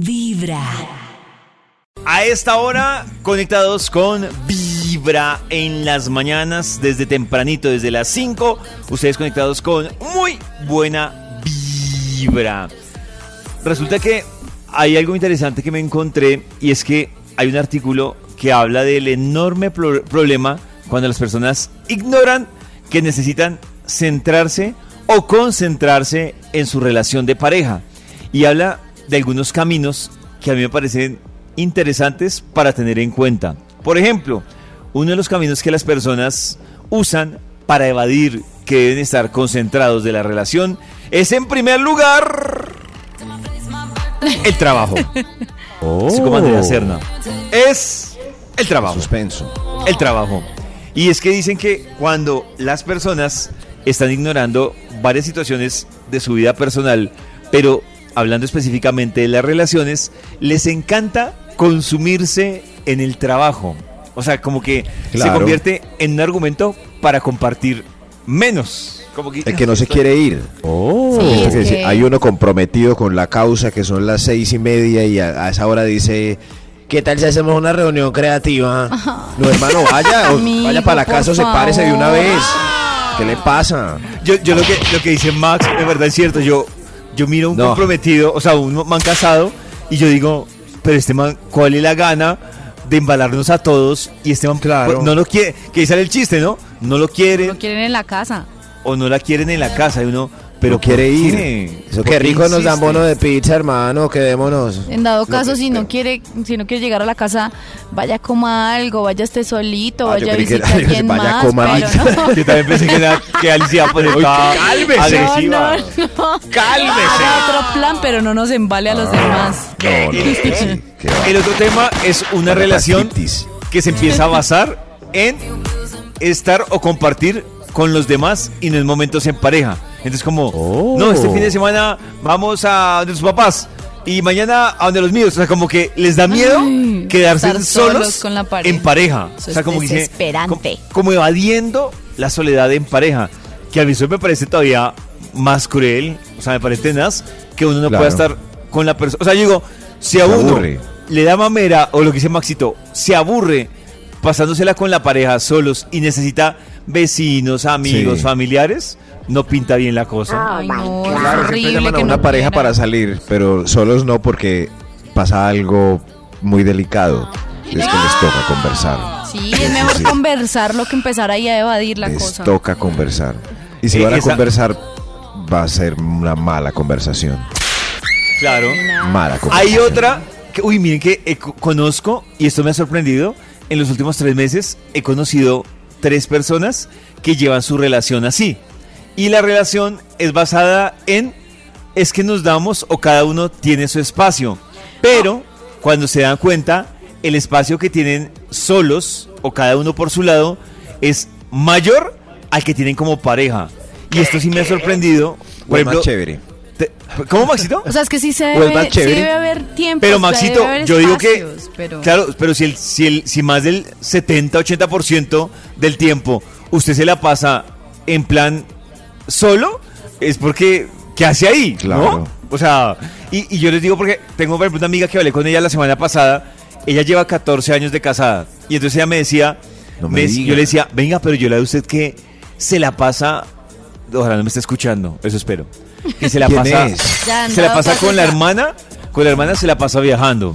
Vibra. A esta hora, conectados con Vibra en las mañanas, desde tempranito, desde las 5, ustedes conectados con muy buena Vibra. Resulta que hay algo interesante que me encontré y es que hay un artículo que habla del enorme pro- problema cuando las personas ignoran que necesitan centrarse o concentrarse en su relación de pareja. Y habla de algunos caminos que a mí me parecen interesantes para tener en cuenta. Por ejemplo, uno de los caminos que las personas usan para evadir que deben estar concentrados de la relación es en primer lugar el trabajo. Así como Andrea Serna. Es el trabajo. Suspenso. El trabajo. Y es que dicen que cuando las personas están ignorando varias situaciones de su vida personal, pero hablando específicamente de las relaciones, les encanta consumirse en el trabajo. O sea, como que se convierte en un argumento para compartir menos. Como que, El que no se quiere ir. Oh. Sí, Porque es si que- Hay uno comprometido con la causa que son las seis y media y a, a esa hora dice, ¿qué tal si hacemos una reunión creativa? No, hermano, vaya, o Amigo, vaya para la casa o sepárese de una vez. ¿Qué le pasa? Yo, yo lo que lo que dice Max, de verdad es cierto. Yo, yo miro a un No. comprometido, o sea, un man casado, y yo digo, pero este man, ¿cuál es la gana de embalarnos a todos? Y este man Claro. pues, no lo quiere, que ahí sale el chiste, ¿no? No lo quiere Lo quieren en la casa. o no la quieren en la casa. Y uno, pero quiere ¿por ir. qué? Eso ¿Por qué rico nos dan bono de pizza, hermano, quedémonos. En dado caso, pues, si no quiere, si no quiere llegar a la casa, vaya coma algo, vaya esté solito, Ah, vaya a que visitar a quien vaya, más, coma no. Yo también pensé que, era, que Alicia pues, estaba cálmese. agresiva. No, no, no. ¡Cálmese! Haga otro plan, pero no nos embale a los Ah. demás. No, no, sí, qué va. El otro tema es una relación que se empieza a basar en estar o compartir con los demás y no en momentos en pareja. Entonces como, Oh. no, este fin de semana vamos a donde sus papás y mañana a donde los míos. O sea, como que les da miedo Ay, quedarse solos, solos con la pareja. en pareja. Eso o sea, como que dice- desesperante. como, como evadiendo la soledad en pareja. Que a mí eso me parece todavía más cruel, o sea, me parece tenaz, que uno no Claro. pueda estar con la persona. O sea, yo digo, si a Se uno aburre. le da mamera, o lo que dice Maxito, se aburre pasándosela con la pareja solos y necesita vecinos, amigos, Sí. familiares, no pinta bien la cosa. Ay, no, Claro, siempre llaman a una no pareja quieran. para salir, pero solos no porque pasa algo muy delicado. Es que les toca conversar. Sí, es mejor Sí. conversarlo que empezar ahí a evadir la les cosa. toca conversar. Y si Eh, van a esa- conversar, va a ser una mala conversación. Claro. Mala conversación. Hay otra, que, uy, miren que eh, co- conozco, y esto me ha sorprendido, en los últimos tres meses he conocido tres personas que llevan su relación así. Y la relación es basada en, es que nos damos o cada uno tiene su espacio. Pero cuando se dan cuenta, el espacio que tienen solos o cada uno por su lado es mayor al que tienen como pareja. Y esto sí me ha sorprendido. Por ejemplo, chévere. Te- ¿cómo Maxito? O sea, es que sí se ¿O es debe, sí debe haber tiempo. Pero Maxito, yo digo que Pero... claro, pero si el, si el si más del 70-80% del tiempo usted se la pasa en plan solo, es porque ¿qué hace ahí? Claro. ¿no? O sea, y, y yo les digo porque tengo por ejemplo, una amiga que hablé con ella la semana pasada, ella lleva 14 años de casada y entonces ella me decía, No me me- yo le decía, venga, pero yo la de usted que se la pasa, ojalá no me esté escuchando, eso espero, que se la ¿Quién pasa? Ya, se la pasa con la hermana, con la hermana se la pasa viajando.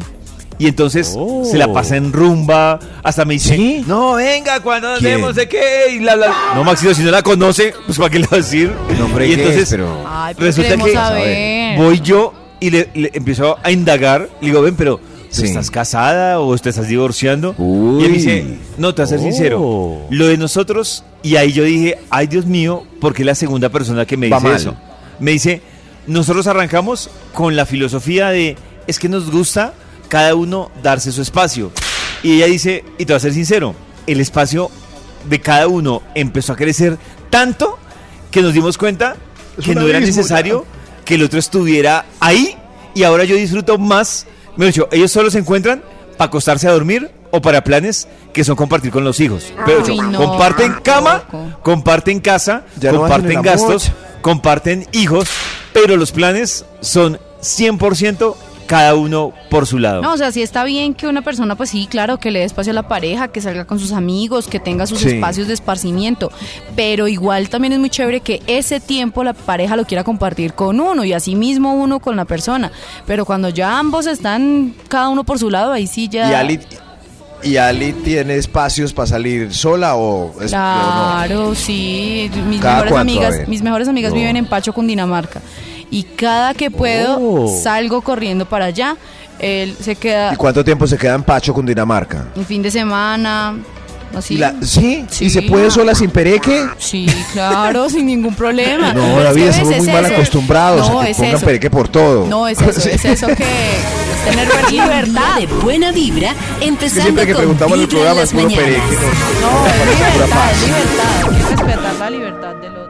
Y entonces Oh. se la pasa en rumba, hasta me dice, ¿Sí? no, venga, cuando nos de qué, y la, la. No, Maxito, si no la conoce, pues para qué le va a decir. No, hombre, y ¿qué entonces es? Pero- Ay, pero resulta que voy yo y le, le empiezo a indagar, le digo, ven, pero ¿tú Sí. estás casada o te estás divorciando? Uy. Y él me dice, no, te voy a ser Oh. sincero, lo de nosotros, y ahí yo dije, ay Dios mío, porque es la segunda persona que me Va dice mal. eso. Me dice, nosotros arrancamos con la filosofía de, es que nos gusta cada uno darse su espacio. Y ella dice, y te voy a ser sincero, el espacio de cada uno empezó a crecer tanto que nos dimos cuenta Es que no era necesario que el otro estuviera ahí y ahora yo disfruto más. Me dicho, ellos solo se encuentran para acostarse a dormir o para planes que son compartir con los hijos. Pero Ay, yo, no, comparten cama, comparten casa, Ya comparten gastos, comparten hijos, pero los planes son 100% cada uno por su lado. No, o sea, sí está bien que una persona, pues sí, claro, que le dé espacio a la pareja, que salga con sus amigos, que tenga sus Sí. espacios de esparcimiento, pero igual también es muy chévere que ese tiempo la pareja lo quiera compartir con uno y así mismo uno con la persona. Pero cuando ya ambos están cada uno por su lado, ahí sí ya... ¿Y Ali, ¿Y Ali tiene espacios para salir sola o es, o no? Claro, sí. Mis ¿Cada mejores cuánto? Amigas, mis mejores amigas No. viven en Pacho, Cundinamarca. Y cada que puedo Oh. salgo corriendo para allá. Él se queda ¿Y cuánto tiempo se queda en Pacho, Cundinamarca? un fin de semana. Así. ¿Y la- ¿sí? Sí. ¿Y se puede sola sin pereque? Sí, claro, sin ningún problema. No, Pero es David, que estamos ves, muy es mal eso. acostumbrados No, a que es pongan eso. pereque por todo. No, es eso, Sí. es eso que es tener libertad. de buena vibra, Que empezando siempre que con preguntamos en el programa es puro pereque. No, nos es parece pura libertad, es libertad. Hay que respetar la libertad del otro.